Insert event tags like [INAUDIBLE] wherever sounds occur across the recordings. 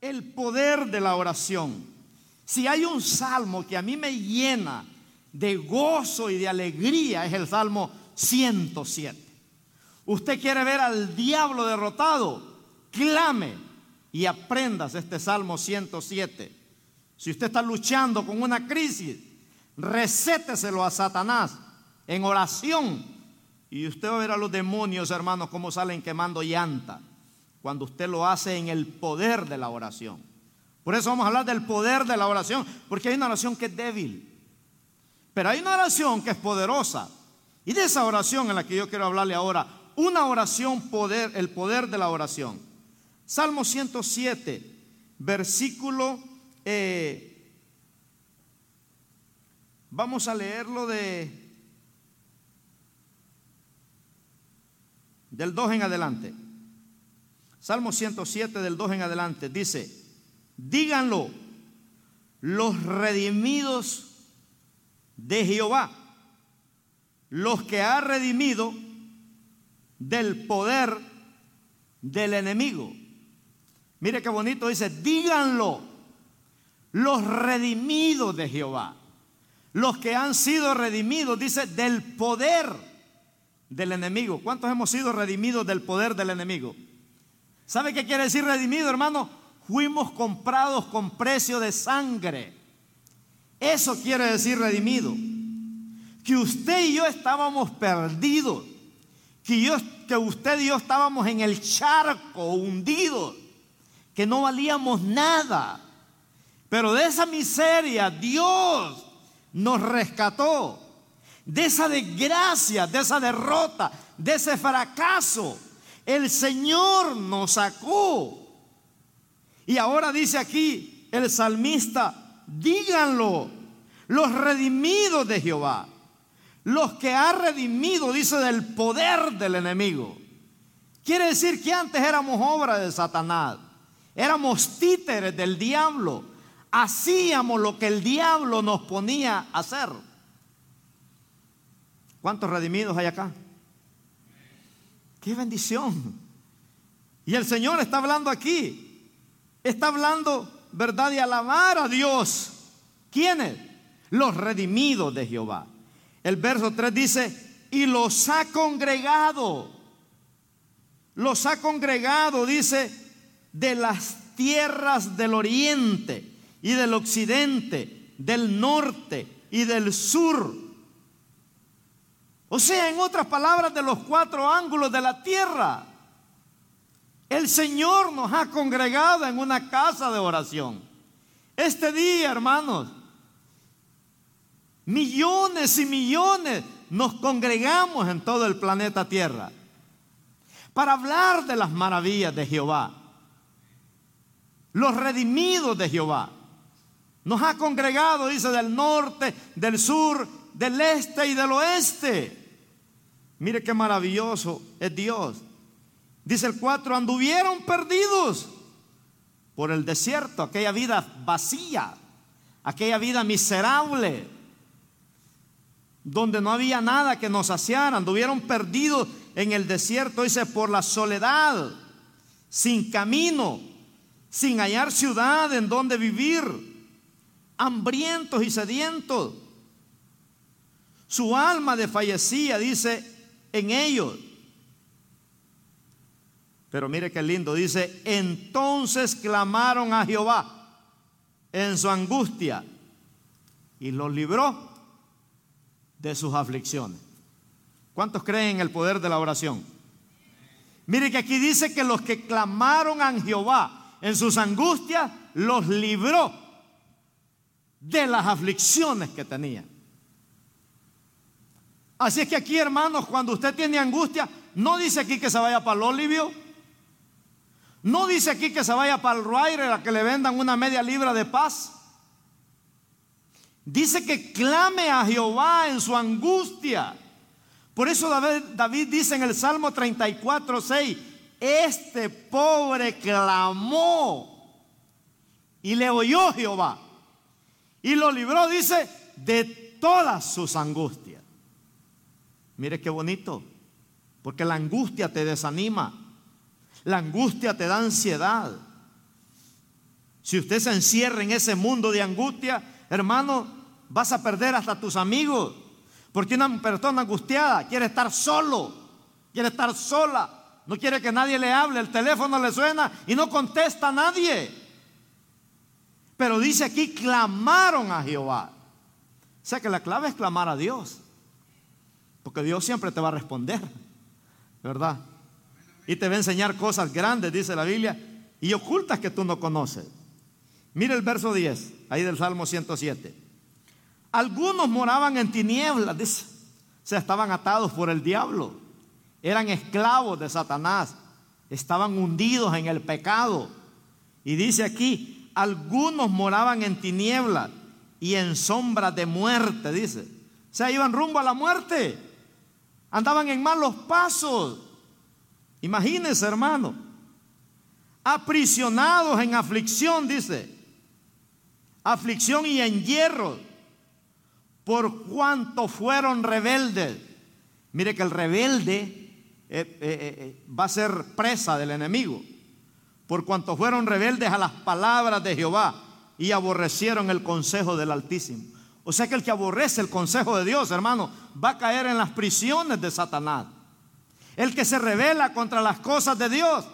el poder de la oración. Si hay un salmo que a mí me llena de gozo y de alegría, es el Salmo 107. Usted quiere ver al diablo derrotado, clame y aprendas este Salmo 107. Si usted está luchando con una crisis, recéteselo a Satanás en oración. Y usted va a ver a los demonios, hermanos, cómo salen quemando llanta cuando usted lo hace en el poder de la oración. Por eso vamos a hablar del poder de la oración, porque hay una oración que es débil, pero hay una oración que es poderosa. Y de esa oración en la que yo quiero hablarle ahora, una oración poder, el poder de la oración. Salmo 107, versículo, eh, vamos a leerlo de del 2 en adelante. Salmo 107 del 2 en adelante dice, díganlo los redimidos de Jehová, los que ha redimido del poder del enemigo. Mire qué bonito dice, díganlo los redimidos de Jehová, los que han sido redimidos, dice, del poder del enemigo. ¿Cuántos hemos sido redimidos del poder del enemigo? ¿Sabe qué quiere decir redimido, hermano? Fuimos comprados con precio de sangre. Eso quiere decir redimido. Que usted y yo estábamos perdidos. Que, usted y yo estábamos en el charco, hundidos. Que no valíamos nada. Pero de esa miseria Dios nos rescató. De esa desgracia, de esa derrota, de ese fracaso el Señor nos sacó. Y ahora dice aquí el salmista, díganlo, los redimidos de Jehová, los que ha redimido, dice, del poder del enemigo. Quiere decir que antes éramos obra de Satanás, éramos títeres del diablo, hacíamos lo que el diablo nos ponía a hacer. ¿Cuántos redimidos hay acá? Qué bendición. Y el Señor está hablando aquí. Está hablando, ¿verdad? De alabar a Dios. ¿Quiénes? Los redimidos de Jehová. El verso 3 dice, y los ha congregado. Los ha congregado, dice, de las tierras del oriente y del occidente, del norte y del sur o sea, en otras palabras, de los cuatro ángulos de la tierra. El Señor nos ha congregado en una casa de oración. Este día, hermanos, millones y millones nos congregamos en todo el planeta Tierra para hablar de las maravillas de Jehová. Los redimidos de Jehová. Nos ha congregado, dice, del norte, del sur, del este y del oeste. Mire qué maravilloso es Dios. Dice el 4, anduvieron perdidos por el desierto, aquella vida vacía, aquella vida miserable, donde no había nada que nos saciara, anduvieron perdidos en el desierto, dice, por la soledad, sin camino, sin hallar ciudad en donde vivir, hambrientos y sedientos. Su alma desfallecía, dice, en ellos. Pero mire qué lindo, dice, entonces clamaron a Jehová en su angustia y los libró de sus aflicciones. ¿Cuántos creen en el poder de la oración? Mire que aquí dice que los que clamaron a Jehová en sus angustias, los libró de las aflicciones que tenían. Así es que aquí, hermanos, cuando usted tiene angustia, no dice aquí que se vaya para el Olivio. No dice aquí que se vaya para el Rider a que le vendan una media libra de paz. Dice que clame a Jehová en su angustia. Por eso David, David dice en el Salmo 34, 6, este pobre clamó y le oyó Jehová. Y lo libró, dice, de todas sus angustias. Mire qué bonito, porque la angustia te desanima, la angustia te da ansiedad. Si usted se encierra en ese mundo de angustia, hermano, vas a perder hasta tus amigos. Porque una persona angustiada quiere estar solo, quiere estar sola, no quiere que nadie le hable, el teléfono le suena y no contesta a nadie. Pero dice aquí, clamaron a Jehová. O sea que la clave es clamar a Dios. Porque Dios siempre te va a responder, ¿verdad? Y te va a enseñar cosas grandes, dice la Biblia, y ocultas que tú no conoces. Mire el verso 10, ahí del Salmo 107. Algunos moraban en tinieblas, dice, o sea, estaban atados por el diablo, eran esclavos de Satanás, estaban hundidos en el pecado. Y dice aquí, algunos moraban en tinieblas y en sombras de muerte, dice. O sea, iban rumbo a la muerte. Andaban en malos pasos. Imagínense, hermano. Aprisionados en aflicción, dice. Aflicción y en hierro. Por cuanto fueron rebeldes. Mire que el rebelde eh, eh, eh, va a ser presa del enemigo. Por cuanto fueron rebeldes a las palabras de Jehová y aborrecieron el consejo del Altísimo. O sea que el que aborrece el consejo de Dios, hermano, va a caer en las prisiones de Satanás. El que se revela contra las cosas de Dios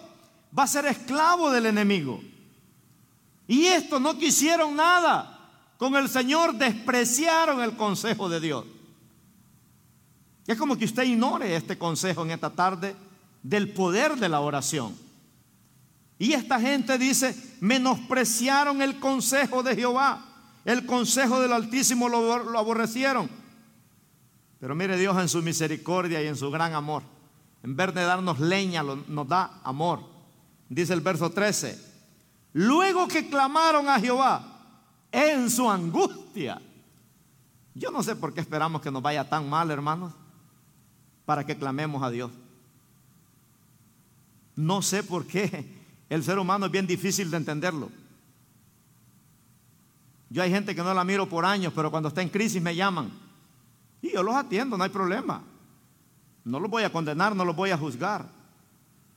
va a ser esclavo del enemigo. Y esto no quisieron nada. Con el Señor despreciaron el consejo de Dios. Es como que usted ignore este consejo en esta tarde del poder de la oración. Y esta gente dice, menospreciaron el consejo de Jehová. El consejo del Altísimo lo, aborrecieron. Pero mire Dios en su misericordia y en su gran amor. En vez de darnos leña, nos da amor. Dice el verso 13. Luego que clamaron a Jehová en su angustia. Yo no sé por qué esperamos que nos vaya tan mal, hermanos, para que clamemos a Dios. No sé por qué el ser humano es bien difícil de entenderlo. Yo hay gente que no la miro por años, pero cuando está en crisis me llaman. Y yo los atiendo, no hay problema. No los voy a condenar, no los voy a juzgar.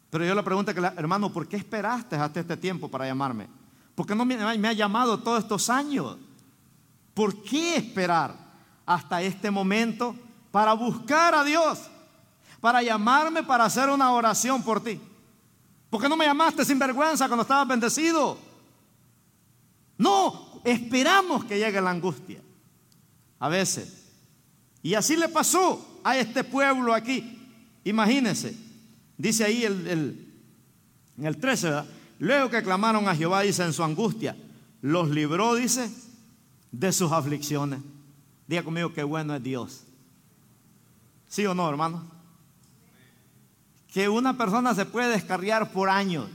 Pero yo le pregunto, hermano, ¿por qué esperaste hasta este tiempo para llamarme? ¿Por qué no me, ha llamado todos estos años? ¿Por qué esperar hasta este momento para buscar a Dios? Para llamarme para hacer una oración por ti. ¿Por qué no me llamaste sin vergüenza cuando estabas bendecido? No, esperamos que llegue la angustia. A veces. Y así le pasó a este pueblo aquí. Imagínense. Dice ahí el, en el 13, ¿verdad? Luego que clamaron a Jehová, dice en su angustia, los libró, dice, de sus aflicciones. Diga conmigo qué bueno es Dios. ¿Sí o no, hermano? Que una persona se puede descarriar por años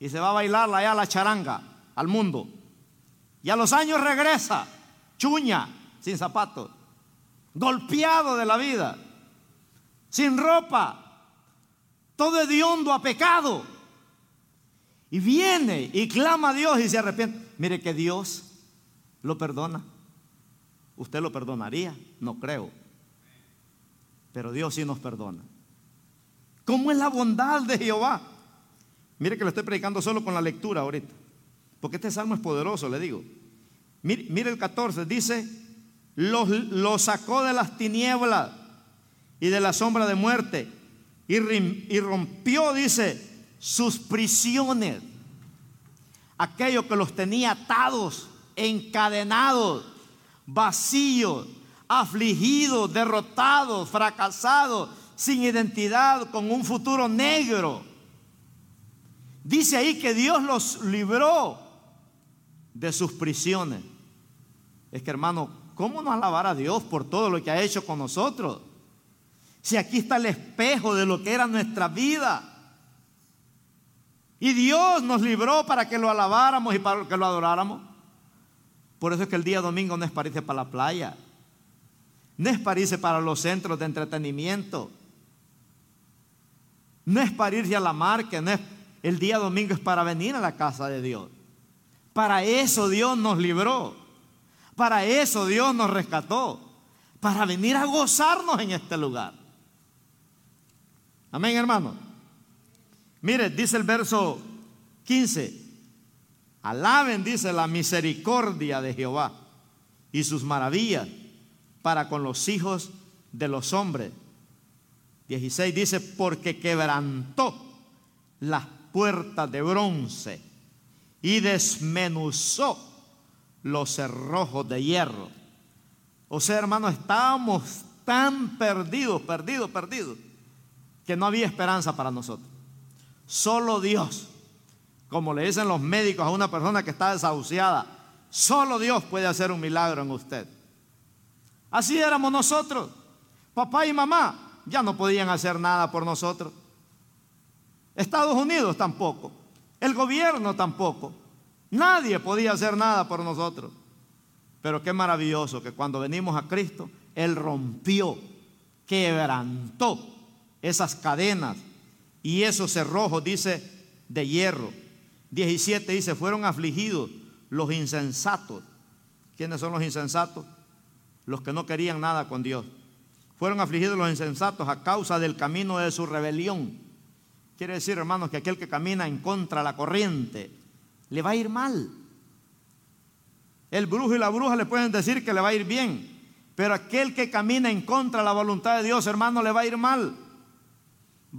y se va a bailar allá la charanga, al mundo. Y a los años regresa, chuña, sin zapatos, golpeado de la vida, sin ropa, todo hediondo a pecado. Y viene y clama a Dios y se arrepiente. Mire que Dios lo perdona. ¿Usted lo perdonaría? No creo. Pero Dios sí nos perdona. ¿Cómo es la bondad de Jehová? Mire que lo estoy predicando solo con la lectura ahorita. Porque este salmo es poderoso, le digo. Mire, el 14, dice, lo sacó de las tinieblas y de la sombra de muerte y, y rompió, dice, sus prisiones. Aquello que los tenía atados, encadenados, vacíos, afligidos, derrotados, fracasados, sin identidad, con un futuro negro. Dice ahí que Dios los libró de sus prisiones. Es que hermano, ¿cómo no alabar a Dios por todo lo que ha hecho con nosotros? Si aquí está el espejo de lo que era nuestra vida. Y Dios nos libró para que lo alabáramos y para que lo adoráramos. Por eso es que el día domingo no es para irse para la playa. No es para irse para los centros de entretenimiento. No es para irse a la marca. No es, el día domingo es para venir a la casa de Dios. Para eso Dios nos libró. Para eso Dios nos rescató. Para venir a gozarnos en este lugar. Amén, hermano. Mire, dice el verso 15. Alaben, dice, la misericordia de Jehová y sus maravillas para con los hijos de los hombres. 16 dice, porque quebrantó las puertas de bronce y desmenuzó los cerrojos de hierro. O sea, hermano, estábamos tan perdidos, perdidos, perdidos, que no había esperanza para nosotros. Solo Dios, como le dicen los médicos a una persona que está desahuciada, solo Dios puede hacer un milagro en usted. Así éramos nosotros. Papá y mamá ya no podían hacer nada por nosotros. Estados Unidos tampoco. El gobierno tampoco. Nadie podía hacer nada por nosotros. Pero qué maravilloso que cuando venimos a Cristo, Él rompió, quebrantó esas cadenas y esos cerrojos, dice, de hierro. 17 dice, fueron afligidos los insensatos. ¿Quiénes son los insensatos? Los que no querían nada con Dios. Fueron afligidos los insensatos a causa del camino de su rebelión. Quiere decir, hermanos, que aquel que camina en contra de la corriente le va a ir mal. El brujo y la bruja le pueden decir que le va a ir bien, pero aquel que camina en contra de la voluntad de Dios, hermano, le va a ir mal.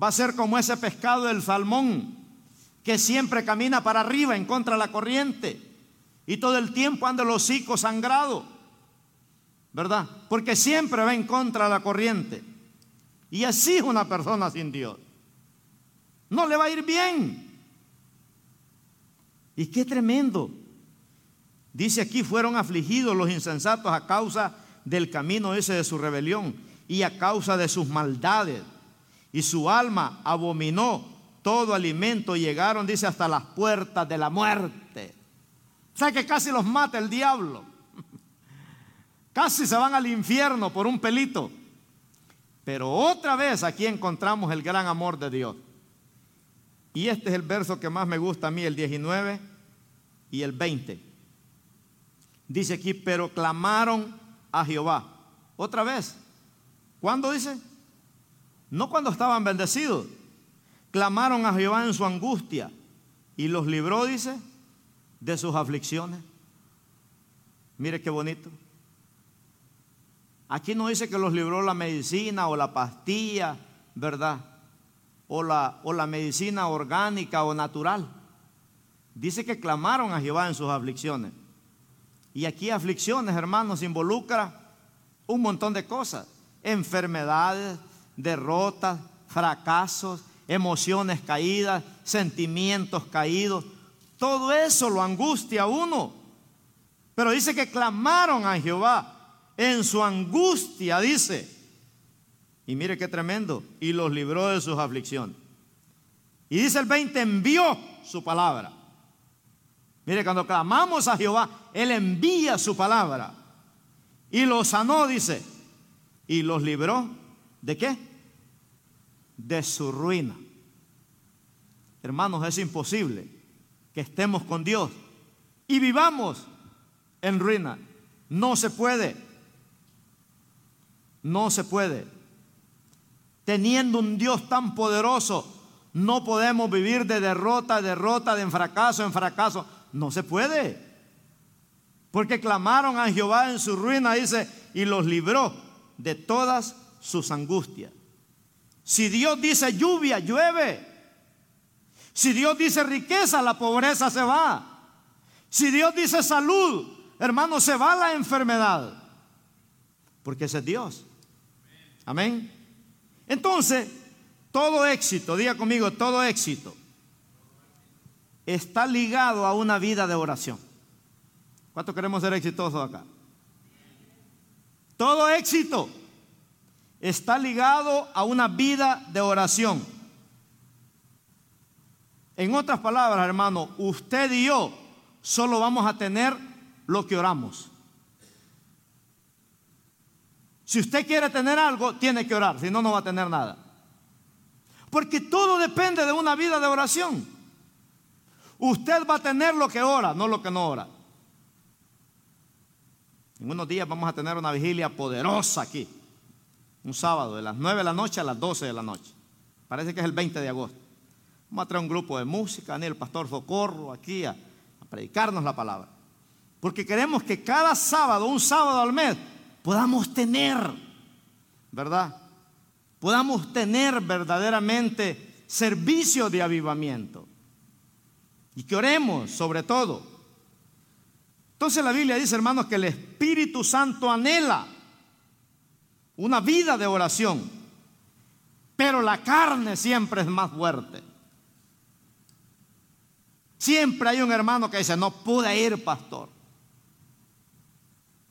Va a ser como ese pescado del salmón que siempre camina para arriba en contra de la corriente y todo el tiempo anda el hocico sangrado, ¿verdad? Porque siempre va en contra de la corriente. Y así es una persona sin Dios no le va a ir bien. Y qué tremendo. Dice aquí, fueron afligidos los insensatos a causa del camino ese de su rebelión y a causa de sus maldades. Y su alma abominó todo alimento. Llegaron, dice, hasta las puertas de la muerte. O sea que casi los mata el diablo. [LAUGHS] Casi se van al infierno por un pelito. Pero otra vez aquí encontramos el gran amor de Dios. Y este es el verso que más me gusta a mí, el 19 y el 20. Dice aquí, pero clamaron a Jehová. Otra vez. ¿Cuándo dice? No cuando estaban bendecidos. Clamaron a Jehová en su angustia y los libró, dice, de sus aflicciones. Mire qué bonito. Aquí no dice que los libró la medicina o la pastilla, ¿verdad? O la, o la medicina orgánica o natural. Dice que clamaron a Jehová en sus aflicciones. Y aquí aflicciones, hermanos, involucra un montón de cosas. Enfermedades, derrotas, fracasos, emociones caídas, sentimientos caídos. Todo eso lo angustia a uno. Pero dice que clamaron a Jehová en su angustia, dice. Y mire qué tremendo. Y los libró de sus aflicciones. Y dice el 20, envió su palabra. Mire, cuando clamamos a Jehová, Él envía su palabra. Y los sanó, dice. Y los libró de qué? De su ruina. Hermanos, es imposible que estemos con Dios y vivamos en ruina. No se puede. No se puede. Teniendo un Dios tan poderoso, no podemos vivir de derrota, derrota, de fracaso en fracaso. No se puede. Porque clamaron a Jehová en su ruina, dice, y los libró de todas sus angustias. Si Dios dice lluvia, llueve. Si Dios dice riqueza, la pobreza se va. Si Dios dice salud, hermano, se va la enfermedad. Porque ese es Dios. Amén. Entonces, todo éxito, diga conmigo, todo éxito está ligado a una vida de oración. ¿Cuánto queremos ser exitosos acá? Todo éxito está ligado a una vida de oración. En otras palabras, hermano, usted y yo solo vamos a tener lo que oramos. Si usted quiere tener algo, tiene que orar, si no, no va a tener nada. Porque todo depende de una vida de oración. Usted va a tener lo que ora, no lo que no ora. En unos días vamos a tener una vigilia poderosa aquí. Un sábado, de las 9 de la noche a las 12 de la noche. Parece que es el 20 de agosto. Vamos a traer un grupo de música, ni el pastor Socorro aquí a, predicarnos la palabra. Porque queremos que cada sábado, un sábado al mes, podamos tener, ¿verdad? Podamos tener verdaderamente servicio de avivamiento. Y que oremos sobre todo. Entonces la Biblia dice, hermanos, que el Espíritu Santo anhela una vida de oración, pero la carne siempre es más fuerte. Siempre hay un hermano que dice, no pude ir, pastor.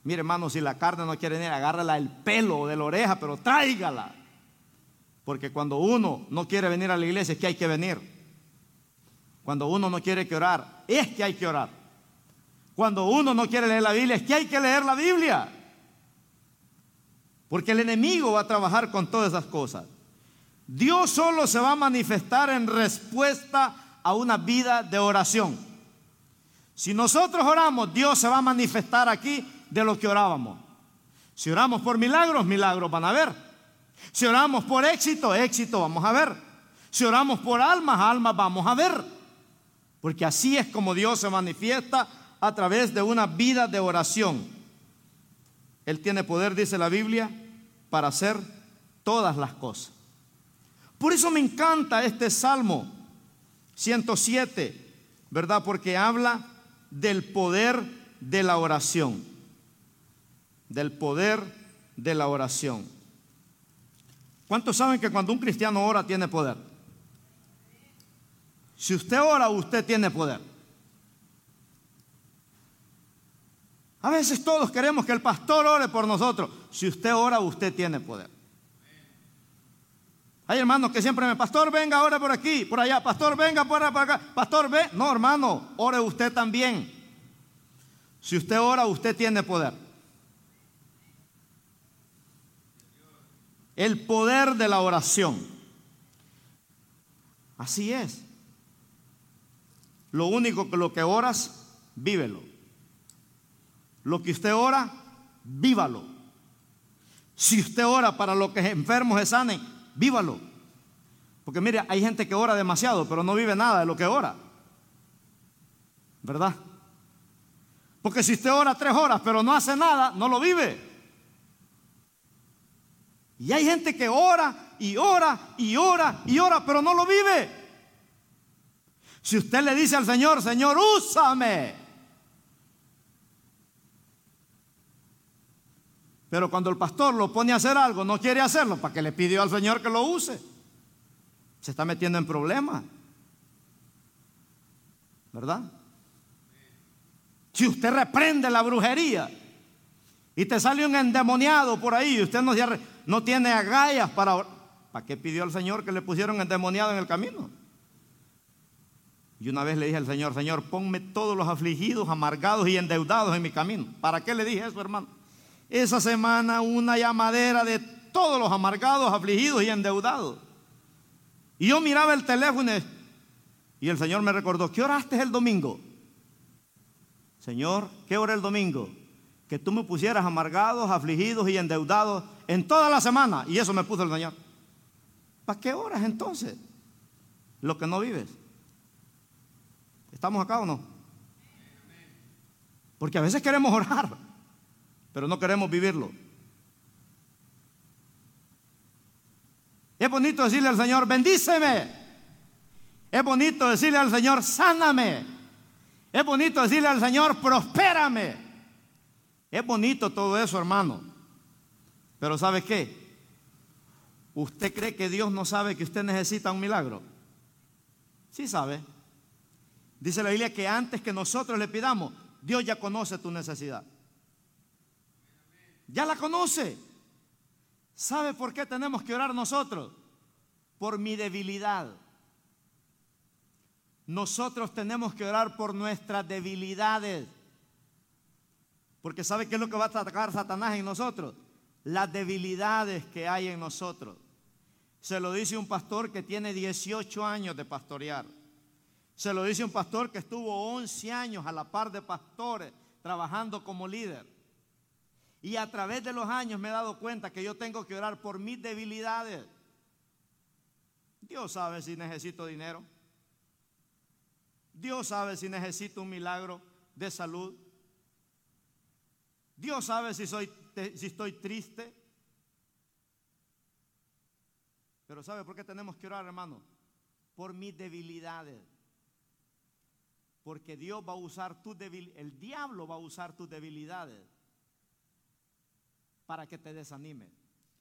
Mire, hermano, si la carne no quiere ir, agárrala el pelo de la oreja, pero tráigala. Porque cuando uno no quiere venir a la iglesia es que hay que venir. Cuando uno no quiere que orar, es que hay que orar. Cuando uno no quiere leer la Biblia, es que hay que leer la Biblia. Porque el enemigo va a trabajar con todas esas cosas. Dios solo se va a manifestar en respuesta a una vida de oración. Si nosotros oramos, Dios se va a manifestar aquí de lo que orábamos. Si oramos por milagros, milagros van a ver. Si oramos por éxito, éxito vamos a ver. Si oramos por almas, almas vamos a ver. Porque así es como Dios se manifiesta a través de una vida de oración. Él tiene poder, dice la Biblia, para hacer todas las cosas. Por eso me encanta este Salmo 107, ¿verdad? Porque habla del poder de la oración. Del poder de la oración. ¿Cuántos saben que cuando un cristiano ora tiene poder? Si usted ora, usted tiene poder. A veces todos queremos que el pastor ore por nosotros. Si usted ora, usted tiene poder. Hay hermanos que siempre me, pastor, venga, ore por aquí, por allá, pastor, venga, por acá, pastor, ve. No, hermano, ore usted también. Si usted ora, usted tiene poder. El poder de la oración. Así es. Lo único que lo que oras, vívelo. Lo que usted ora, vívalo. Si usted ora para los que enfermos se sanen, vívalo. Porque mire, hay gente que ora demasiado, pero no vive nada de lo que ora. ¿Verdad? Porque si usted ora tres horas, pero no hace nada, no lo vive. Y hay gente que ora y ora y ora y ora, pero no lo vive. Si usted le dice al Señor, Señor, úsame. Pero cuando el pastor lo pone a hacer algo, no quiere hacerlo, ¿para que le pidió al Señor que lo use? Se está metiendo en problemas. ¿Verdad? Si usted reprende la brujería y te sale un endemoniado por ahí y usted no, tiene agallas para... ¿Para qué pidió al Señor que le pusieron endemoniado en el camino? Y una vez le dije al Señor, Señor, ponme todos los afligidos, amargados y endeudados en mi camino. ¿Para qué le dije eso, hermano? esa semana una llamadera de todos los amargados, afligidos y endeudados. Y yo miraba el teléfono y el Señor me recordó, ¿qué oraste el domingo? Señor, ¿qué hora el domingo? Que tú me pusieras amargados, afligidos y endeudados en toda la semana. Y eso me puso el Señor. ¿Para qué horas entonces? Lo que no vives. ¿Estamos acá o no? Porque a veces queremos orar pero no queremos vivirlo. Es bonito decirle al Señor, bendíceme. Es bonito decirle al Señor, sáname. Es bonito decirle al Señor, prospérame. Es bonito todo eso, hermano. Pero ¿sabe qué? ¿Usted cree que Dios no sabe que usted necesita un milagro? Sí sabe. Dice la Biblia que antes que nosotros le pidamos, Dios ya conoce tu necesidad. Ya la conoce. ¿Sabe por qué tenemos que orar nosotros? Por mi debilidad. Nosotros tenemos que orar por nuestras debilidades. Porque ¿sabe qué es lo que va a atacar Satanás en nosotros? Las debilidades que hay en nosotros. Se lo dice un pastor que tiene 18 años de pastorear. Se lo dice un pastor que estuvo 11 años a la par de pastores trabajando como líder. Y a través de los años me he dado cuenta que yo tengo que orar por mis debilidades. Dios sabe si necesito dinero. Dios sabe si necesito un milagro de salud. Dios sabe si, soy, si estoy triste. Pero ¿sabe por qué tenemos que orar, hermano? Por mis debilidades. Porque Dios va a usar tus debilidades, el diablo va a usar tus debilidades para que te desanime.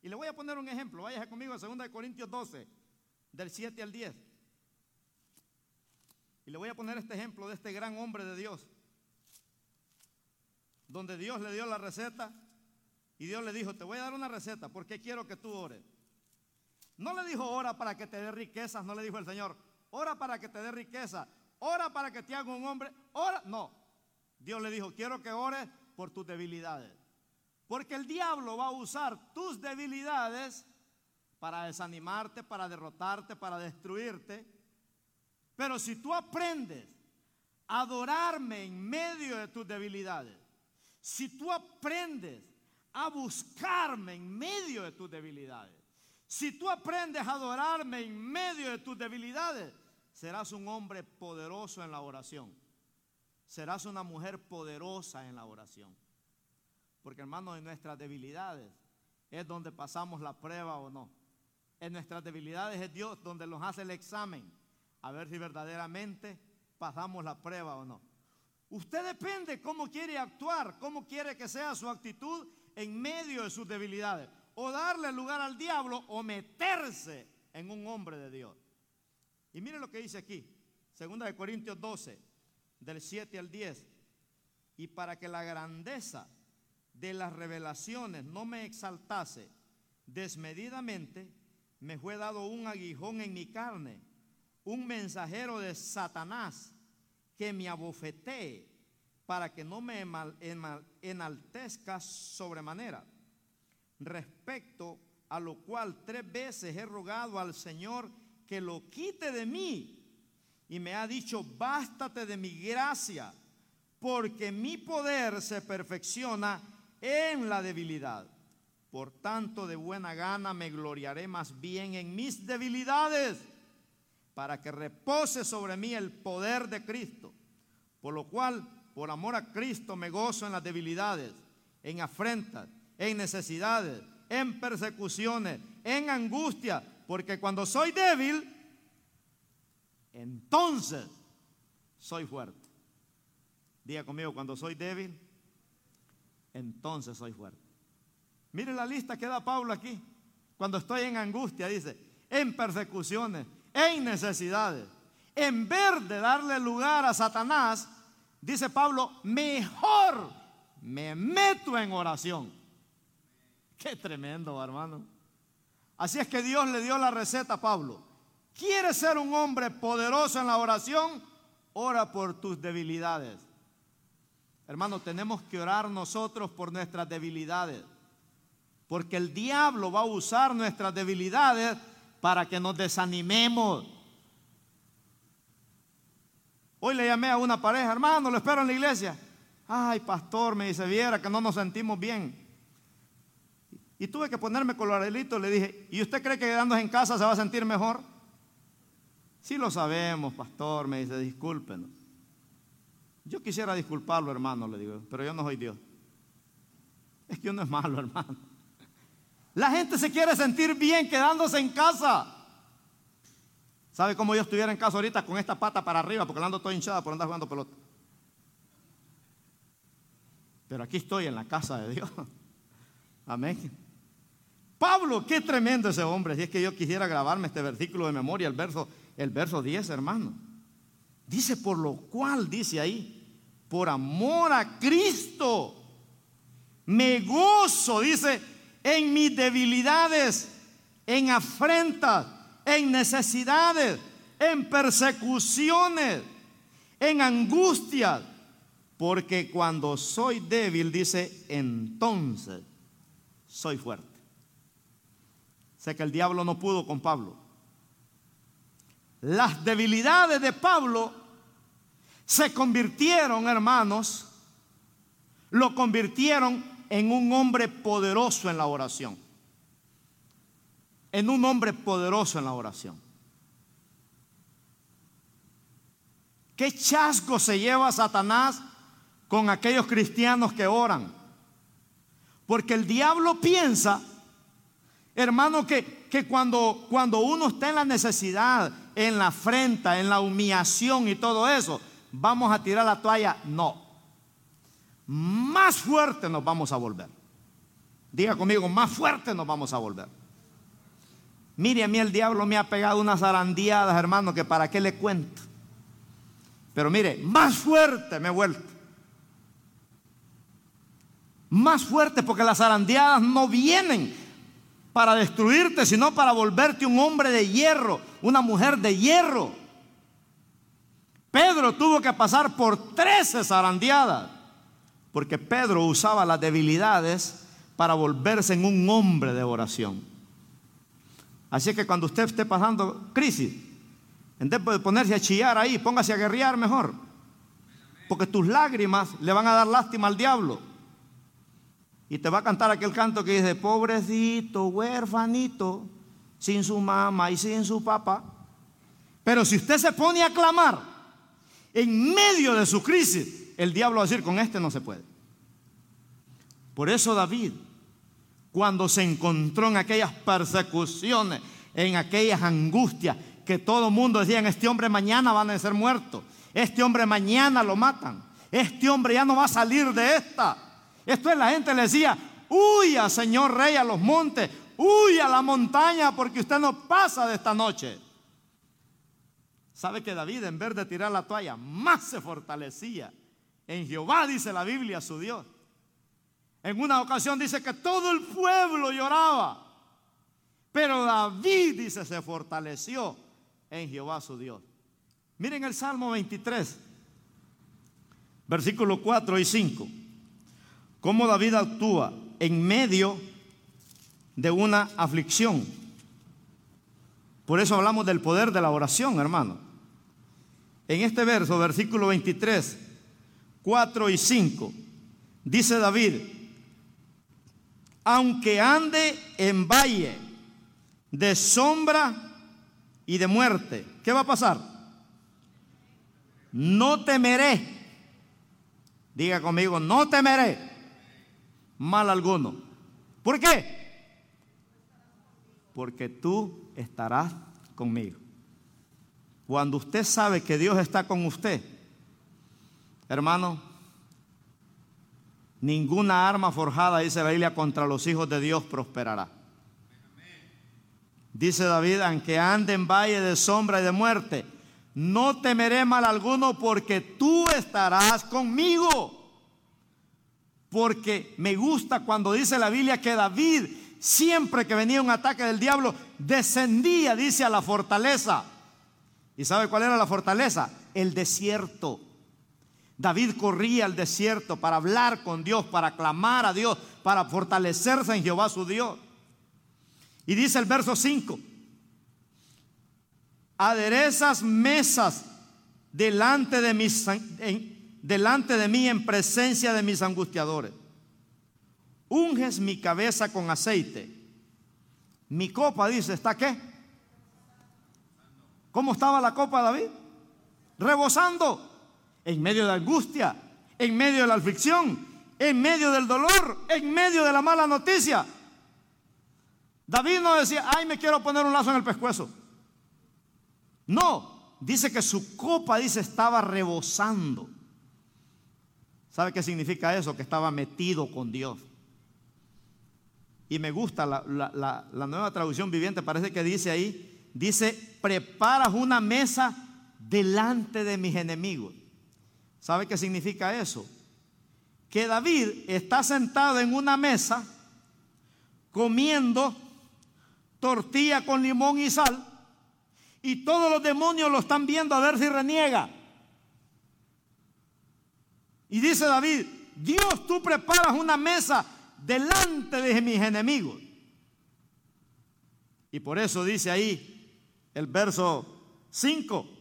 Y le voy a poner un ejemplo. Váyase conmigo a 2 Corintios 12, del 7 al 10. Y le voy a poner este ejemplo de este gran hombre de Dios, donde Dios le dio la receta y Dios le dijo, te voy a dar una receta porque quiero que tú ores. No le dijo, ora para que te dé riquezas, no le dijo el Señor, ora para que te dé riqueza, ora para que te haga un hombre, ora, no. Dios le dijo, quiero que ores por tus debilidades. Porque el diablo va a usar tus debilidades para desanimarte, para derrotarte, para destruirte. Pero si tú aprendes a adorarme en medio de tus debilidades, si tú aprendes a buscarme en medio de tus debilidades, si tú aprendes a adorarme en medio de tus debilidades, serás un hombre poderoso en la oración. Serás una mujer poderosa en la oración. Porque hermano, en nuestras debilidades es donde pasamos la prueba o no. En nuestras debilidades es Dios donde nos hace el examen a ver si verdaderamente pasamos la prueba o no. Usted depende cómo quiere actuar, cómo quiere que sea su actitud en medio de sus debilidades. O darle lugar al diablo o meterse en un hombre de Dios. Y mire lo que dice aquí, segunda de Corintios 12, del 7 al 10. Y para que la grandeza de las revelaciones no me exaltase desmedidamente, me fue dado un aguijón en mi carne un mensajero de Satanás que me abofetee para que no me enaltezca sobremanera. Respecto a lo cual tres veces he rogado al Señor que lo quite de mí. Y me ha dicho, bástate de mi gracia, porque mi poder se perfecciona en la debilidad. Por tanto, de buena gana me gloriaré más bien en mis debilidades para que repose sobre mí el poder de Cristo. Por lo cual, por amor a Cristo, me gozo en las debilidades, en afrentas, en necesidades, en persecuciones, en angustia, porque cuando soy débil, entonces soy fuerte. Diga conmigo, cuando soy débil, entonces soy fuerte. Mire la lista que da Pablo aquí. Cuando estoy en angustia, dice, en persecuciones, en necesidades. En vez de darle lugar a Satanás, dice Pablo, mejor me meto en oración. Qué tremendo, hermano. Así es que Dios le dio la receta a Pablo. ¿Quieres ser un hombre poderoso en la oración? Ora por tus debilidades. Hermano, tenemos que orar nosotros por nuestras debilidades. Porque el diablo va a usar nuestras debilidades para que nos desanimemos. Hoy le llamé a una pareja, hermano, lo espero en la iglesia. Ay, pastor, me dice, viera que no nos sentimos bien. Y tuve que ponerme colorelito, le dije, ¿y usted cree que quedándose en casa se va a sentir mejor? Sí lo sabemos, pastor, me dice, discúlpenos. Yo quisiera disculparlo, hermano, le digo, pero yo no soy Dios. Es que uno es malo, [LAUGHS] hermano. La gente se quiere sentir bien quedándose en casa. ¿Sabe cómo yo estuviera en casa ahorita con esta pata para arriba porque ando toda hinchada por andar jugando pelota? Pero aquí estoy en la casa de Dios. [LAUGHS] Amén. Pablo, qué tremendo ese hombre. Si es que yo quisiera grabarme este versículo de memoria, el verso, el verso 10, hermano. Dice, por lo cual, dice ahí, por amor a Cristo, me gozo, dice, en mis debilidades, en afrentas, en necesidades, en persecuciones, en angustias. Porque cuando soy débil, dice, entonces soy fuerte. Sé que el diablo no pudo con Pablo. Las debilidades de Pablo se convirtieron, hermanos, lo convirtieron en un hombre poderoso en la oración. En un hombre poderoso en la oración. ¿Qué chasco se lleva Satanás con aquellos cristianos que oran? Porque el diablo piensa, hermano, que, que cuando, cuando uno está en la necesidad, en la afrenta, en la humillación y todo eso, vamos a tirar la toalla. No. Más fuerte nos vamos a volver. Diga conmigo, más fuerte nos vamos a volver. Mire, a mí el diablo me ha pegado unas zarandeadas, hermano, que para qué le cuento. Pero mire, más fuerte me he vuelto. Más fuerte porque las zarandeadas no vienen para destruirte, sino para volverte un hombre de hierro, una mujer de hierro. Pedro tuvo que pasar por 13 zarandeadas, porque Pedro usaba las debilidades para volverse en un hombre de oración. Así que cuando usted esté pasando crisis, en vez de ponerse a chillar ahí, póngase a guerrear mejor. Porque tus lágrimas le van a dar lástima al diablo. Y te va a cantar aquel canto que dice, pobrecito, huérfanito, sin su mamá y sin su papá. Pero si usted se pone a clamar en medio de su crisis, el diablo va a decir, con este no se puede. Por eso David cuando se encontró en aquellas persecuciones, en aquellas angustias, que todo el mundo decía, este hombre mañana van a ser muerto, este hombre mañana lo matan, este hombre ya no va a salir de esta. Esto es la gente le decía, huya Señor Rey a los montes, huya a la montaña porque usted no pasa de esta noche. ¿Sabe que David en vez de tirar la toalla más se fortalecía? En Jehová dice la Biblia, su Dios. En una ocasión dice que todo el pueblo lloraba. Pero David dice se fortaleció en Jehová su Dios. Miren el Salmo 23, versículo 4 y 5. Cómo David actúa en medio de una aflicción. Por eso hablamos del poder de la oración, hermano. En este verso, versículo 23, 4 y 5, dice David, aunque ande en valle de sombra y de muerte, ¿qué va a pasar? No temeré. Diga conmigo, no temeré mal alguno. ¿Por qué? Porque tú estarás conmigo. Cuando usted sabe que Dios está con usted, hermano, Ninguna arma forjada, dice la Biblia, contra los hijos de Dios prosperará. Dice David, aunque ande en valle de sombra y de muerte, no temeré mal alguno porque tú estarás conmigo. Porque me gusta cuando dice la Biblia que David, siempre que venía un ataque del diablo, descendía, dice, a la fortaleza. ¿Y sabe cuál era la fortaleza? El desierto. David corría al desierto para hablar con Dios, para clamar a Dios, para fortalecerse en Jehová su Dios. Y dice el verso 5, aderezas mesas delante de, mis, delante de mí en presencia de mis angustiadores. Unges mi cabeza con aceite. Mi copa, dice, ¿está qué? ¿Cómo estaba la copa, David? Rebosando en medio de angustia, en medio de la aflicción, en medio del dolor, en medio de la mala noticia. David no decía, ay, me quiero poner un lazo en el pescuezo. No, dice que su copa, dice, estaba rebosando. ¿Sabe qué significa eso? Que estaba metido con Dios. Y me gusta la, la nueva traducción viviente, parece que dice ahí, dice, preparas una mesa delante de mis enemigos. ¿Sabe qué significa eso? Que David está sentado en una mesa comiendo tortilla con limón y sal y todos los demonios lo están viendo a ver si reniega. Y dice David, Dios, tú preparas una mesa delante de mis enemigos. Y por eso dice ahí el verso 5,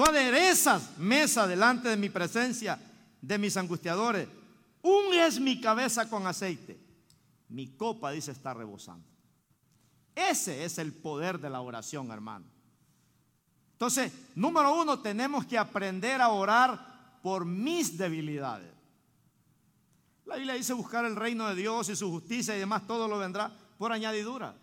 Tú aderezas mesa delante de mi presencia, de mis angustiadores. Un es mi cabeza con aceite. Mi copa, dice, está rebosando. Ese es el poder de la oración, hermano. Entonces, número uno, tenemos que aprender a orar por mis debilidades. La Biblia dice buscar el reino de Dios y su justicia y demás, todo lo vendrá por añadidura.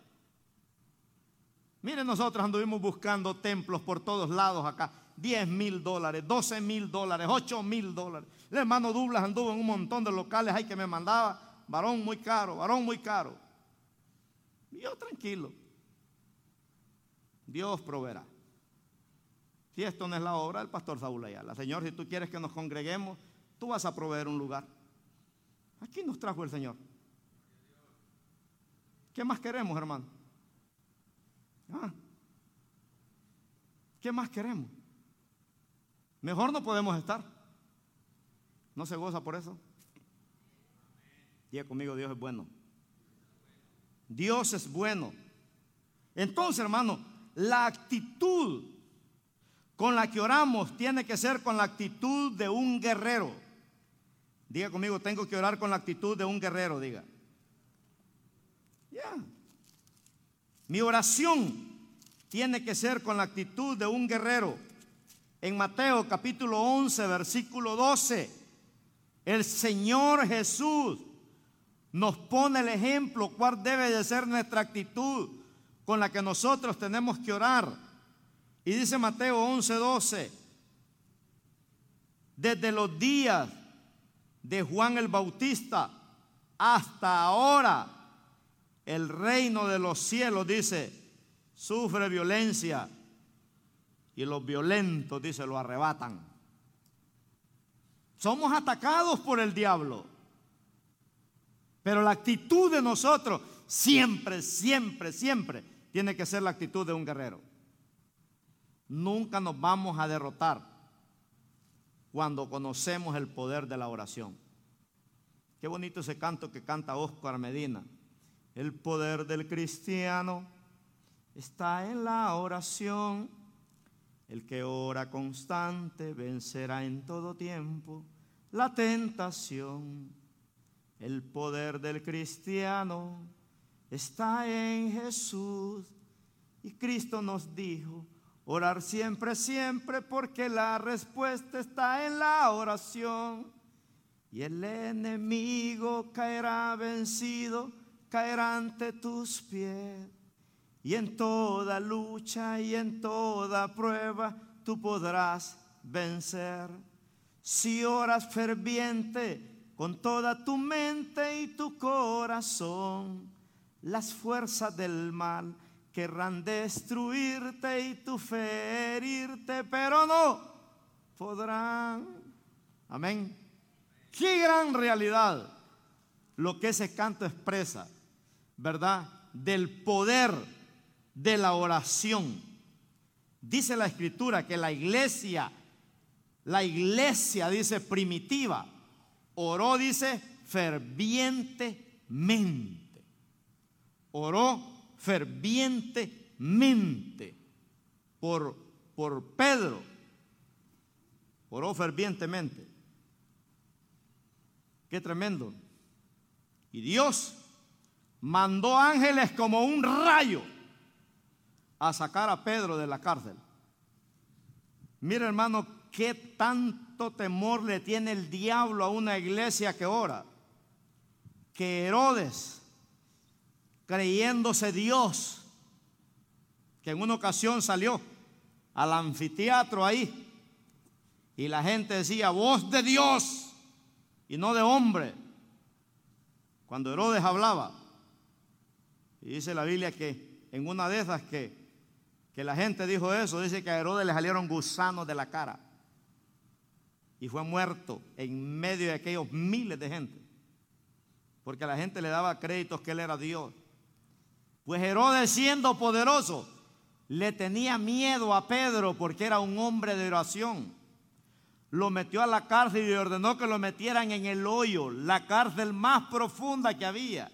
Miren, nosotros anduvimos buscando templos por todos lados acá. 10 mil dólares, 12 mil dólares, 8 mil dólares. El hermano Douglas anduvo en un montón de locales ahí que me mandaba. Varón muy caro, varón muy caro. Y yo tranquilo. Dios proveerá. Si esto no es la obra del pastor Saúl Ayala. Señor, si tú quieres que nos congreguemos, tú vas a proveer un lugar. Aquí nos trajo el Señor. ¿Qué más queremos, hermano? ¿Ah? ¿Qué más queremos? Mejor no podemos estar. ¿No se goza por eso? Diga conmigo, Dios es bueno. Dios es bueno. Entonces, hermano, la actitud con la que oramos tiene que ser con la actitud de un guerrero. Diga conmigo, tengo que orar con la actitud de un guerrero, diga. Ya. Mi oración tiene que ser con la actitud de un guerrero. En Mateo capítulo 11, versículo 12, el Señor Jesús nos pone el ejemplo cuál debe de ser nuestra actitud con la que nosotros tenemos que orar. Y dice Mateo 11:12, desde los días de Juan el Bautista hasta ahora, el reino de los cielos, dice, sufre violencia y los violentos, dice, lo arrebatan. Somos atacados por el diablo. Pero la actitud de nosotros siempre, siempre, siempre tiene que ser la actitud de un guerrero. Nunca nos vamos a derrotar cuando conocemos el poder de la oración. Qué bonito ese canto que canta Oscar Medina. El poder del cristiano está en la oración. El que ora constante vencerá en todo tiempo la tentación. El poder del cristiano está en Jesús. Y Cristo nos dijo, Orar siempre, siempre, porque la respuesta está en la oración. Y el enemigo caerá vencido, caerá ante tus pies. Y en toda lucha y en toda prueba tú podrás vencer. Si oras ferviente con toda tu mente y tu corazón, las fuerzas del mal querrán destruirte y tu ferirte, pero no podrán. Amén. Qué gran realidad lo que ese canto expresa, ¿verdad? Del poder de la oración. Dice la escritura que la iglesia, la iglesia dice primitiva, oró, dice fervientemente. Oró fervientemente por, por Pedro. Oró fervientemente. Qué tremendo. Y Dios mandó ángeles como un rayo a sacar a Pedro de la cárcel. Mira hermano, qué tanto temor le tiene el diablo a una iglesia que ora. Que Herodes creyéndose Dios, que en una ocasión salió al anfiteatro ahí y la gente decía, voz de Dios y no de hombre. Cuando Herodes hablaba, y dice la Biblia que en una de esas que, que la gente dijo eso, dice que a Herodes le salieron gusanos de la cara y fue muerto en medio de aquellos miles de gente, porque la gente le daba créditos que él era Dios. Pues Herodes siendo poderoso, le tenía miedo a Pedro porque era un hombre de oración. Lo metió a la cárcel y ordenó que lo metieran en el hoyo, la cárcel más profunda que había.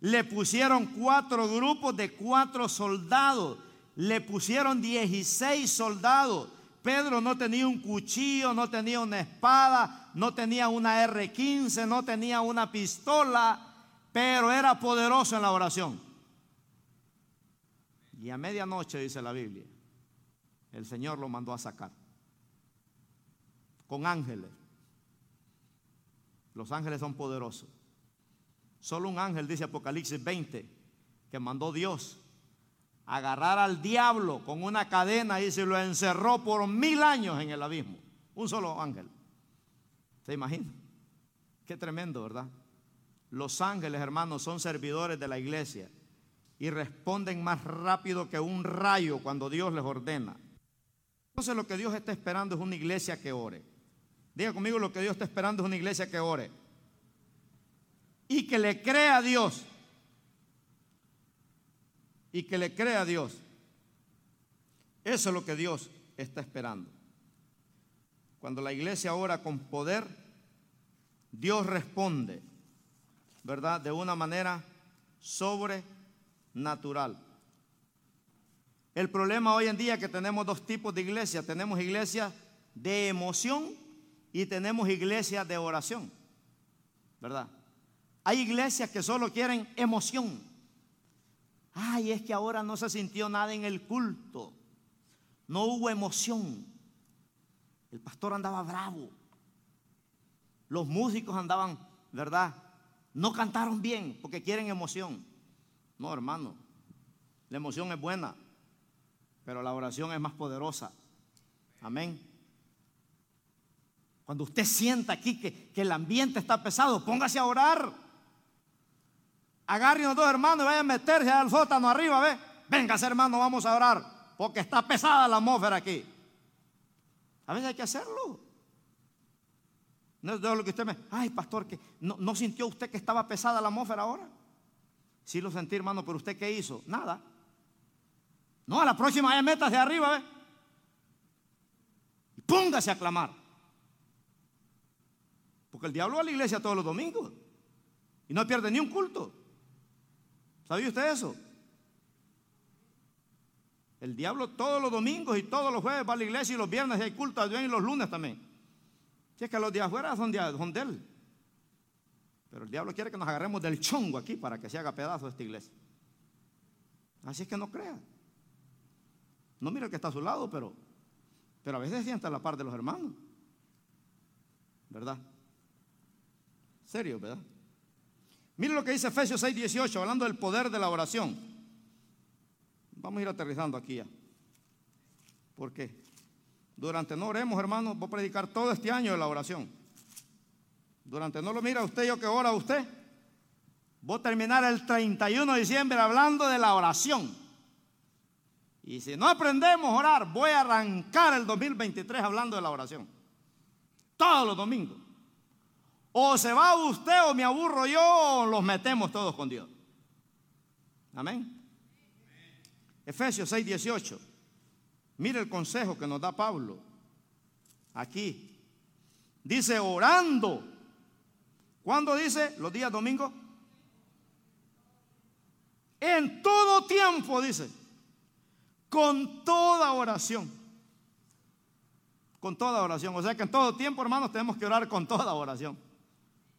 Le pusieron cuatro grupos de cuatro soldados. Le pusieron 16 soldados. Pedro no tenía un cuchillo, no tenía una espada, no tenía una R15, no tenía una pistola, pero era poderoso en la oración. Y a medianoche, dice la Biblia, el Señor lo mandó a sacar. Con ángeles. Los ángeles son poderosos. Solo un ángel, dice Apocalipsis 20, que mandó Dios agarrar al diablo con una cadena y se lo encerró por mil años en el abismo. Un solo ángel. ¿Se imagina? Qué tremendo, ¿verdad? Los ángeles, hermanos, son servidores de la iglesia y responden más rápido que un rayo cuando Dios les ordena. Entonces lo que Dios está esperando es una iglesia que ore. Diga conmigo lo que Dios está esperando es una iglesia que ore. Y que le crea a Dios. Y que le crea a Dios. Eso es lo que Dios está esperando. Cuando la iglesia ora con poder, Dios responde, ¿verdad? De una manera sobrenatural. El problema hoy en día es que tenemos dos tipos de iglesias. Tenemos iglesias de emoción y tenemos iglesias de oración. ¿Verdad? Hay iglesias que solo quieren emoción. Ay, es que ahora no se sintió nada en el culto. No hubo emoción. El pastor andaba bravo. Los músicos andaban, ¿verdad? No cantaron bien porque quieren emoción. No, hermano. La emoción es buena pero la oración es más poderosa. Amén. Cuando usted sienta aquí que, el ambiente está pesado, póngase a orar. Agarre a dos hermanos y vaya a meterse al sótano arriba, ve. Véngase, hermano, vamos a orar. Porque está pesada la atmósfera aquí. A veces hay que hacerlo. No es de lo que usted me. Ay, pastor, que no, sintió usted que estaba pesada la atmósfera ahora. Sí lo sentí, hermano, pero usted qué hizo? Nada. No, a la próxima ya métase arriba, ¿ve? Y póngase a clamar. Porque el diablo va a la iglesia todos los domingos y no pierde ni un culto. ¿Sabía usted eso? El diablo todos los domingos y todos los jueves va a la iglesia y los viernes hay culto y los lunes también. Si es que los días afuera son, son de él. Pero el diablo quiere que nos agarremos del chongo aquí para que se haga pedazo de esta iglesia. Así es que no crea. No mira el que está a su lado, pero, pero a veces sienta la par de los hermanos. ¿Verdad? Serio, ¿verdad? Mire lo que dice Efesios 6, 18, hablando del poder de la oración. Vamos a ir aterrizando aquí ya. ¿Por qué? Durante no oremos, hermanos, voy a predicar todo este año de la oración. Durante no lo mira usted, yo que ora usted. Voy a terminar el 31 de diciembre hablando de la oración. Y si no aprendemos a orar, voy a arrancar el 2023 hablando de la oración. Todos los domingos. O se va usted o me aburro yo o los metemos todos con Dios. Amén. Efesios 6, 18. Mire el consejo que nos da Pablo. Aquí. Dice orando. ¿Cuándo dice? Los días domingos. En todo tiempo dice con toda oración. Con toda oración. O sea que en todo tiempo, hermanos, tenemos que orar con toda oración.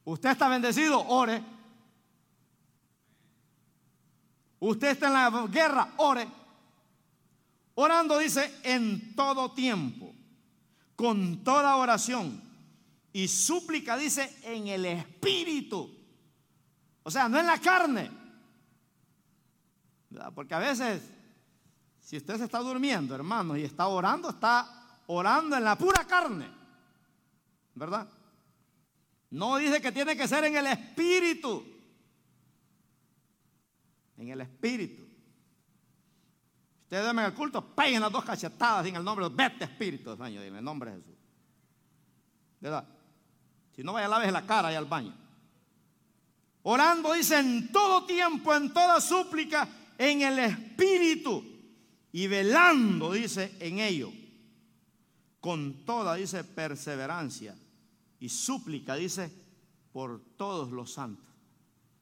Usted está bendecido, ore. Usted está en la guerra, ore. Orando dice en todo tiempo, con toda oración y súplica dice en el espíritu. O sea, no en la carne. Porque a veces si usted se está durmiendo, hermano, y está orando, está orando en la pura carne. ¿Verdad? No dice que tiene que ser en el espíritu. En el espíritu. Ustedes en el culto, peguen las dos cachetadas en el nombre de vete espíritu, Señor, en el nombre de Jesús. ¿Verdad? Si no vaya laves la cara y al baño. Orando dice en todo tiempo, en toda súplica, en el espíritu y velando, dice, en ello, con toda, dice, perseverancia y súplica, dice, por todos los santos.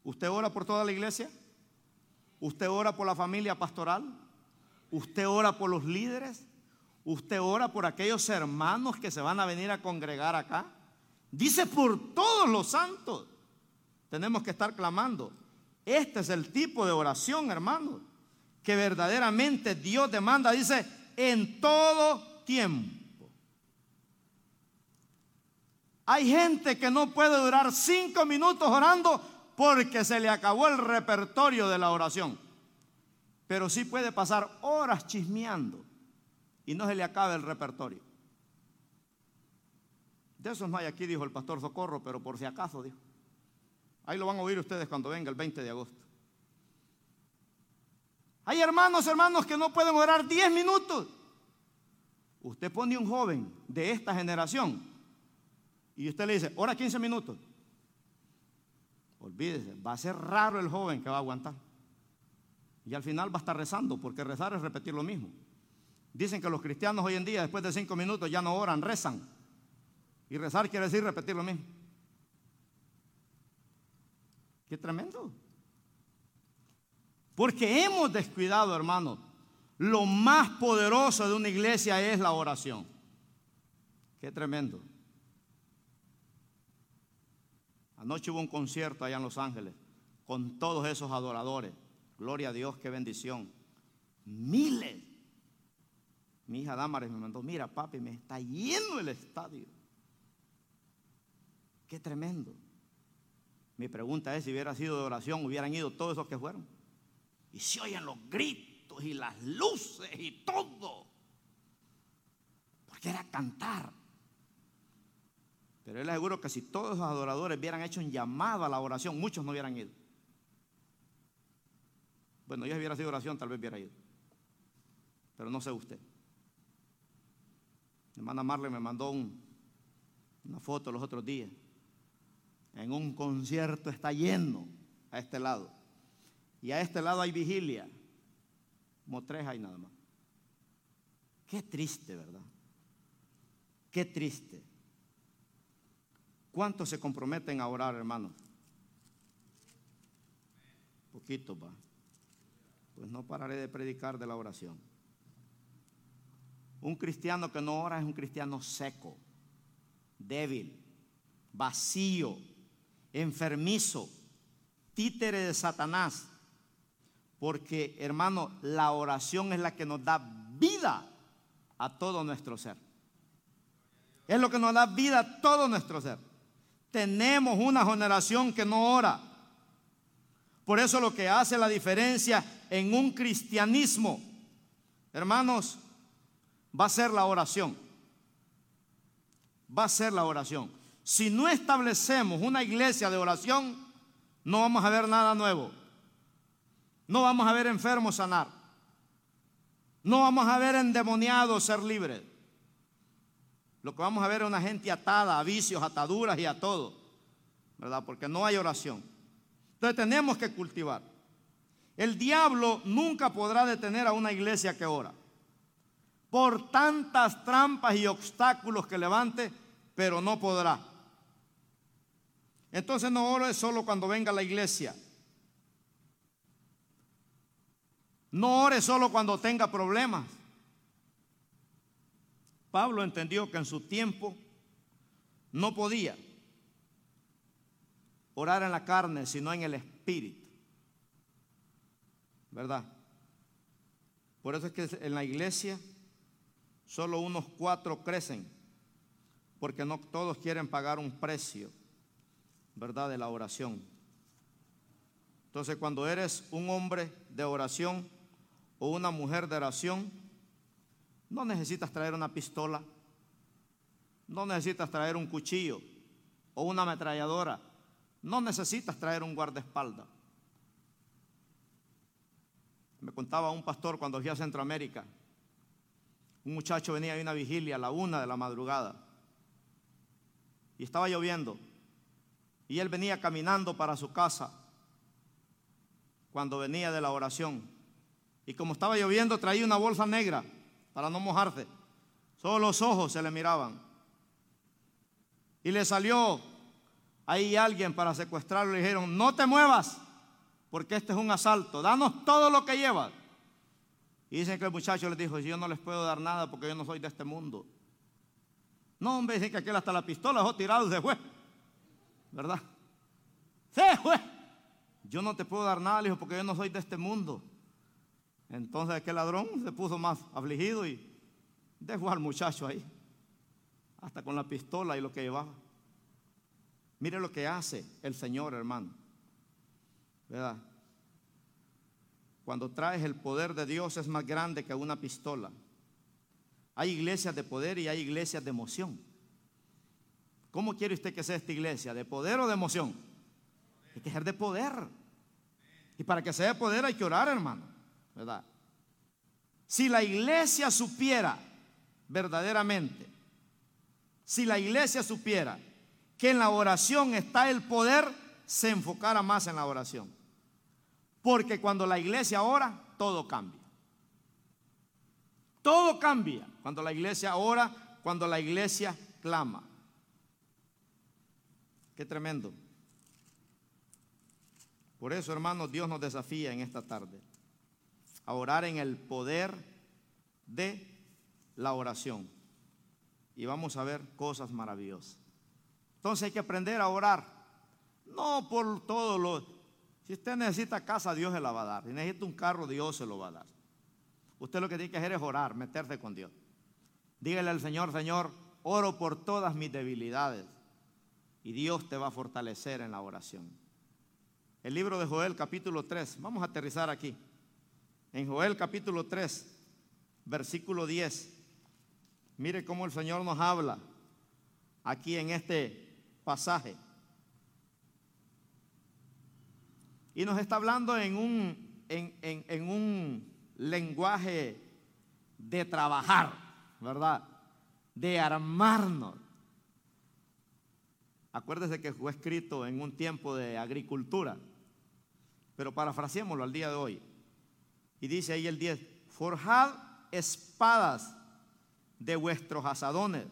¿Usted ora por toda la iglesia? ¿Usted ora por la familia pastoral? ¿Usted ora por los líderes? ¿Usted ora por aquellos hermanos que se van a venir a congregar acá? Dice por todos los santos. Tenemos que estar clamando. Este es el tipo de oración, hermanos que verdaderamente Dios demanda. Dice, en todo tiempo. Hay gente que no puede durar cinco minutos orando porque se le acabó el repertorio de la oración. Pero sí puede pasar horas chismeando y no se le acabe el repertorio. De esos no hay aquí, dijo el pastor Socorro, pero por si acaso, dijo. Ahí lo van a oír ustedes cuando venga el 20 de agosto. Hay hermanos, hermanos que no pueden orar 10 minutos. Usted pone un joven de esta generación y usted le dice, ora 15 minutos. Olvídese, va a ser raro el joven que va a aguantar. Y al final va a estar rezando, porque rezar es repetir lo mismo. Dicen que los cristianos hoy en día, después de cinco minutos, ya no oran, rezan. Y rezar quiere decir repetir lo mismo. Qué tremendo. Porque hemos descuidado, hermanos, lo más poderoso de una iglesia es la oración. Qué tremendo. Anoche hubo un concierto allá en Los Ángeles con todos esos adoradores. Gloria a Dios, qué bendición. Miles. Mi hija Damares me mandó, mira papi, me está lleno el estadio. Qué tremendo. Mi pregunta es, si hubiera sido de oración, hubieran ido todos esos que fueron. Y se oyen los gritos y las luces y todo. Porque era cantar. Pero él aseguro que si todos los adoradores hubieran hecho un llamado a la oración, muchos no hubieran ido. Bueno, yo si hubiera sido oración, tal vez hubiera ido. Pero no sé usted. Mi hermana Marley me mandó una foto los otros días. En un concierto está lleno a este lado. Y a este lado hay vigilia. Como tres hay nada más. Qué triste, ¿verdad? Qué triste. ¿Cuántos se comprometen a orar, hermano? Poquito va. Pues no pararé de predicar de la oración. Un cristiano que no ora es un cristiano seco, débil, vacío, enfermizo, títere de Satanás. Porque, hermano, la oración es la que nos da vida a todo nuestro ser. Es lo que nos da vida a todo nuestro ser. Tenemos una generación que no ora. Por eso lo que hace la diferencia en un cristianismo, hermanos, va a ser la oración. Va a ser la oración. Si no establecemos una iglesia de oración, no vamos a ver nada nuevo. No vamos a ver enfermos sanar. No vamos a ver endemoniados ser libres. Lo que vamos a ver es una gente atada a vicios, ataduras y a todo, ¿verdad? Porque no hay oración. Entonces tenemos que cultivar. El diablo nunca podrá detener a una iglesia que ora. Por tantas trampas y obstáculos que levante, pero no podrá. Entonces no ore solo cuando venga la iglesia. No ore solo cuando tenga problemas. Pablo entendió que en su tiempo no podía orar en la carne, sino en el espíritu. ¿Verdad? Por eso es que en la iglesia solo unos cuatro crecen, porque no todos quieren pagar un precio, ¿verdad? De la oración. Entonces cuando eres un hombre de oración o una mujer de oración, no necesitas traer una pistola, no necesitas traer un cuchillo o una ametralladora, no necesitas traer un guardaespaldas. Me contaba un pastor cuando fui a Centroamérica, un muchacho venía de una vigilia a la una de la madrugada. Y estaba lloviendo. Y él venía caminando para su casa cuando venía de la oración. Y como estaba lloviendo traía una bolsa negra para no mojarse. Solo los ojos se le miraban. Y le salió ahí alguien para secuestrarlo. Le dijeron, no te muevas, porque este es un asalto. Danos todo lo que llevas. Y dicen que el muchacho les dijo, yo no les puedo dar nada porque yo no soy de este mundo. No, hombre, dicen que aquel hasta la pistola dejó tirado se fue. ¿Verdad? Se fue. Yo no te puedo dar nada, hijo, porque yo no soy de este mundo. Entonces aquel ladrón se puso más afligido y Dejó al muchacho ahí, hasta con la pistola y lo que llevaba. Mire lo que hace el Señor, hermano. ¿Verdad? Cuando traes el poder de Dios es más grande que una pistola. Hay iglesias de poder y hay iglesias de emoción. ¿Cómo quiere usted que sea esta iglesia? ¿De poder o de emoción? Hay que ser de poder. Y para que sea de poder hay que orar, hermano. ¿Verdad? Si la iglesia supiera verdaderamente, si la iglesia supiera que en la oración está el poder, se enfocara más en la oración. Porque cuando la iglesia ora, todo cambia. Todo cambia cuando la iglesia ora, cuando la iglesia clama. Qué tremendo. Por eso, hermanos, Dios nos desafía en esta tarde a orar en el poder de la oración. Y vamos a ver cosas maravillosas. Entonces hay que aprender a orar. No por todo lo... Si usted necesita casa, Dios se la va a dar. Si necesita un carro, Dios se lo va a dar. Usted lo que tiene que hacer es orar, meterse con Dios. Dígale al Señor, Señor, oro por todas mis debilidades. Y Dios te va a fortalecer en la oración. El libro de Joel capítulo 3. Vamos a aterrizar aquí. En Joel capítulo 3, versículo 10. Mire cómo el Señor nos habla aquí en este pasaje. Y nos está hablando en un, en, en un lenguaje de trabajar, ¿verdad? De armarnos. Acuérdese que fue escrito en un tiempo de agricultura, pero parafraseémoslo al día de hoy. Y dice ahí el 10, forjad espadas de vuestros asadones,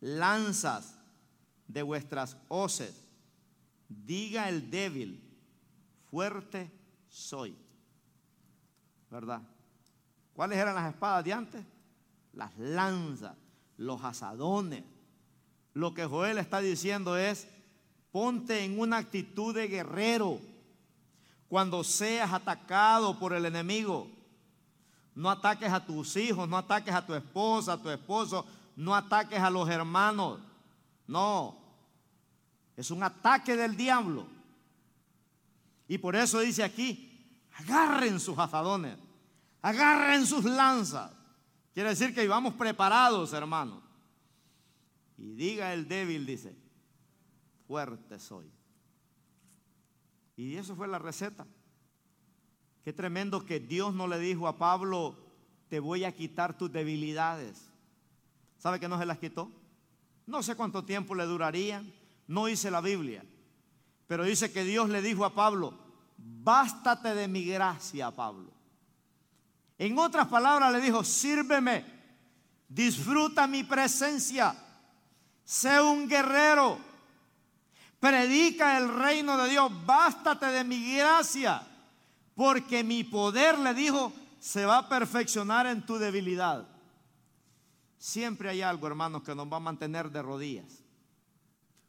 lanzas de vuestras hoces. Diga el débil, fuerte soy. ¿verdad? ¿Cuáles eran las espadas de antes? Las lanzas, los asadones. Lo que Joel está diciendo es, ponte en una actitud de guerrero cuando seas atacado por el enemigo. No ataques a tus hijos, no ataques a tu esposa, a tu esposo, no ataques a los hermanos. No, es un ataque del diablo. Y por eso dice aquí, agarren sus asadones, agarren sus lanzas. Quiere decir que íbamos preparados, hermanos. Y diga el débil, dice, fuerte soy. Y eso fue la receta. Qué tremendo que Dios no le dijo a Pablo, te voy a quitar tus debilidades. ¿Sabe que no se las quitó? No sé cuánto tiempo le durarían. No hice la Biblia. Pero dice que Dios le dijo a Pablo, bástate de mi gracia, Pablo. En otras palabras le dijo, sírveme, disfruta mi presencia, sé un guerrero, predica el reino de Dios, bástate de mi gracia, porque mi poder, le dijo, se va a perfeccionar en tu debilidad. Siempre hay algo, hermanos, que nos va a mantener de rodillas.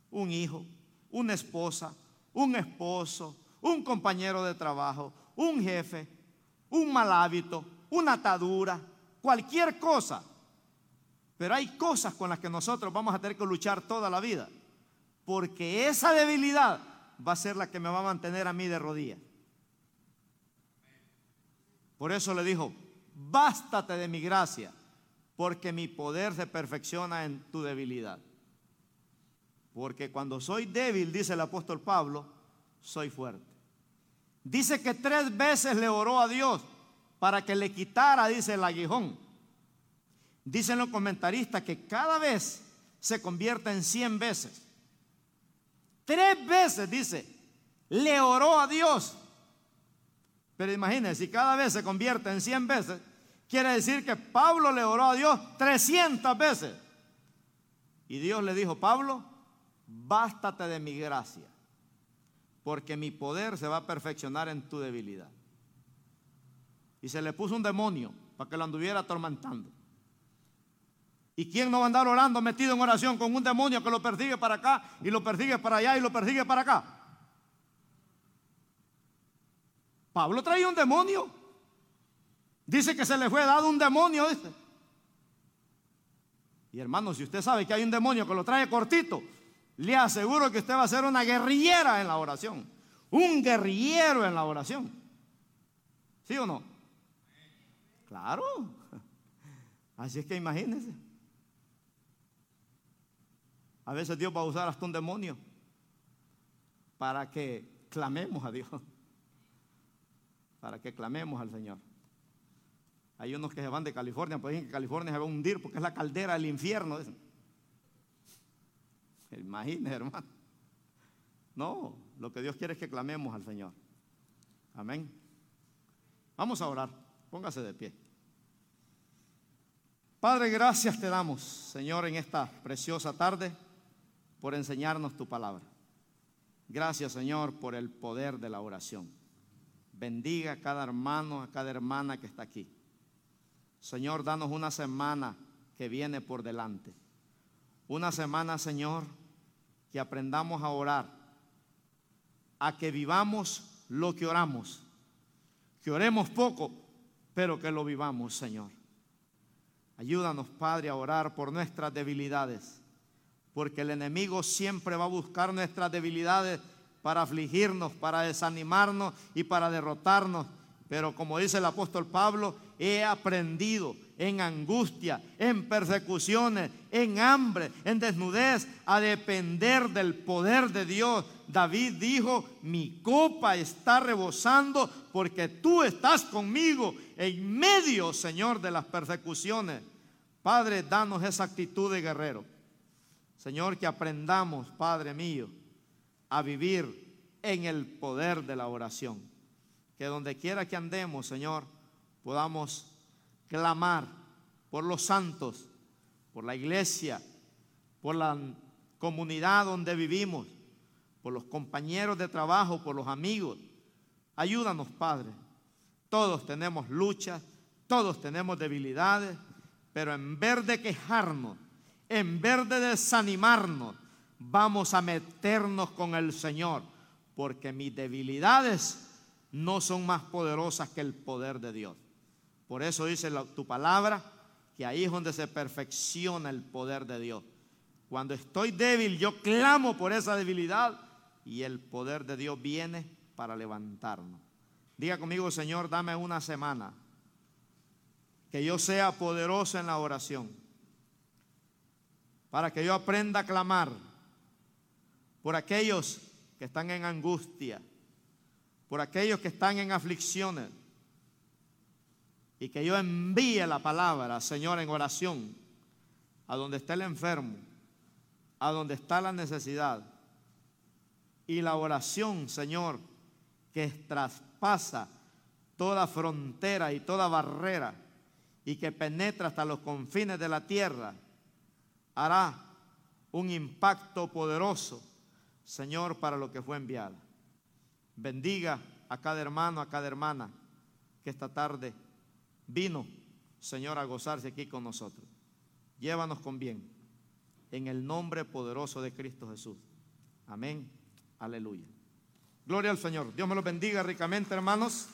Un hijo, una esposa, un esposo, un compañero de trabajo, un jefe, un mal hábito, una atadura, cualquier cosa. Pero hay cosas con las que nosotros vamos a tener que luchar toda la vida. Porque esa debilidad va a ser la que me va a mantener a mí de rodillas. Por eso le dijo, bástate de mi gracia, porque mi poder se perfecciona en tu debilidad. Porque cuando soy débil, dice el apóstol Pablo, soy fuerte. Dice que tres veces le oró a Dios para que le quitara, dice el aguijón. Dicen los comentaristas que cada vez se convierte en cien veces. Tres veces, dice, le oró a Dios. Pero imagínense, si cada vez se convierte en cien veces, quiere decir que Pablo le oró a Dios 300 veces. Y Dios le dijo, Pablo, bástate de mi gracia porque mi poder se va a perfeccionar en tu debilidad. Y se le puso un demonio para que lo anduviera atormentando. ¿Y quién no va a andar orando metido en oración con un demonio que lo persigue para acá y lo persigue para allá y lo persigue para acá? Pablo traía un demonio. Dice que se le fue dado un demonio, dice. Y hermano, si usted sabe que hay un demonio que lo trae cortito, le aseguro que usted va a ser una guerrillera en la oración. Un guerrillero en la oración. ¿Sí o no? Claro. Así es que imagínense. A veces Dios va a usar hasta un demonio para que clamemos a Dios. [LAUGHS] Para que clamemos al Señor. Hay unos que se van de California, pues dicen que California se va a hundir porque es la caldera del infierno. Imagínese, hermano. No, lo que Dios quiere es que clamemos al Señor. Amén. Vamos a orar. Póngase de pie. Padre, gracias te damos, Señor, en esta preciosa tarde por enseñarnos tu palabra. Gracias, Señor, por el poder de la oración. Bendiga a cada hermano, a cada hermana que está aquí. Señor, danos una semana que viene por delante. Una semana, Señor, que aprendamos a orar, a que vivamos lo que oramos, que oremos poco, pero que lo vivamos, Señor. Ayúdanos, Padre, a orar por nuestras debilidades, porque el enemigo siempre va a buscar nuestras debilidades para afligirnos, para desanimarnos y para derrotarnos. Pero como dice el apóstol Pablo, he aprendido en angustia, en persecuciones, en hambre, en desnudez, a depender del poder de Dios. David dijo, mi copa está rebosando porque tú estás conmigo en medio, Señor, de las persecuciones. Padre, danos esa actitud de guerrero. Señor, que aprendamos, Padre mío, a vivir en el poder de la oración. Que donde quiera que andemos, Señor, podamos clamar por los santos, por la iglesia, por la comunidad donde vivimos, por los compañeros de trabajo, por los amigos. Ayúdanos, Padre. Todos tenemos luchas, todos tenemos debilidades, pero en vez de quejarnos, en vez de desanimarnos, vamos a meternos con el Señor, porque mis debilidades no son más poderosas que el poder de Dios. Por eso dice tu palabra que ahí es donde se perfecciona el poder de Dios. Cuando estoy débil, yo clamo por esa debilidad y el poder de Dios viene para levantarnos. Diga conmigo, Señor, dame una semana que yo sea poderoso en la oración, para que yo aprenda a clamar por aquellos que están en angustia, por aquellos que están en aflicciones y que yo envíe la palabra, Señor, en oración, a donde está el enfermo, a donde está la necesidad. Y la oración, Señor, que traspasa toda frontera y toda barrera y que penetra hasta los confines de la tierra, hará un impacto poderoso, Señor, para lo que fue enviado. Bendiga a cada hermano, a cada hermana que esta tarde vino, Señor, a gozarse aquí con nosotros. Llévanos con bien. En el nombre poderoso de Cristo Jesús. Amén. Aleluya. Gloria al Señor. Dios me los bendiga ricamente, hermanos.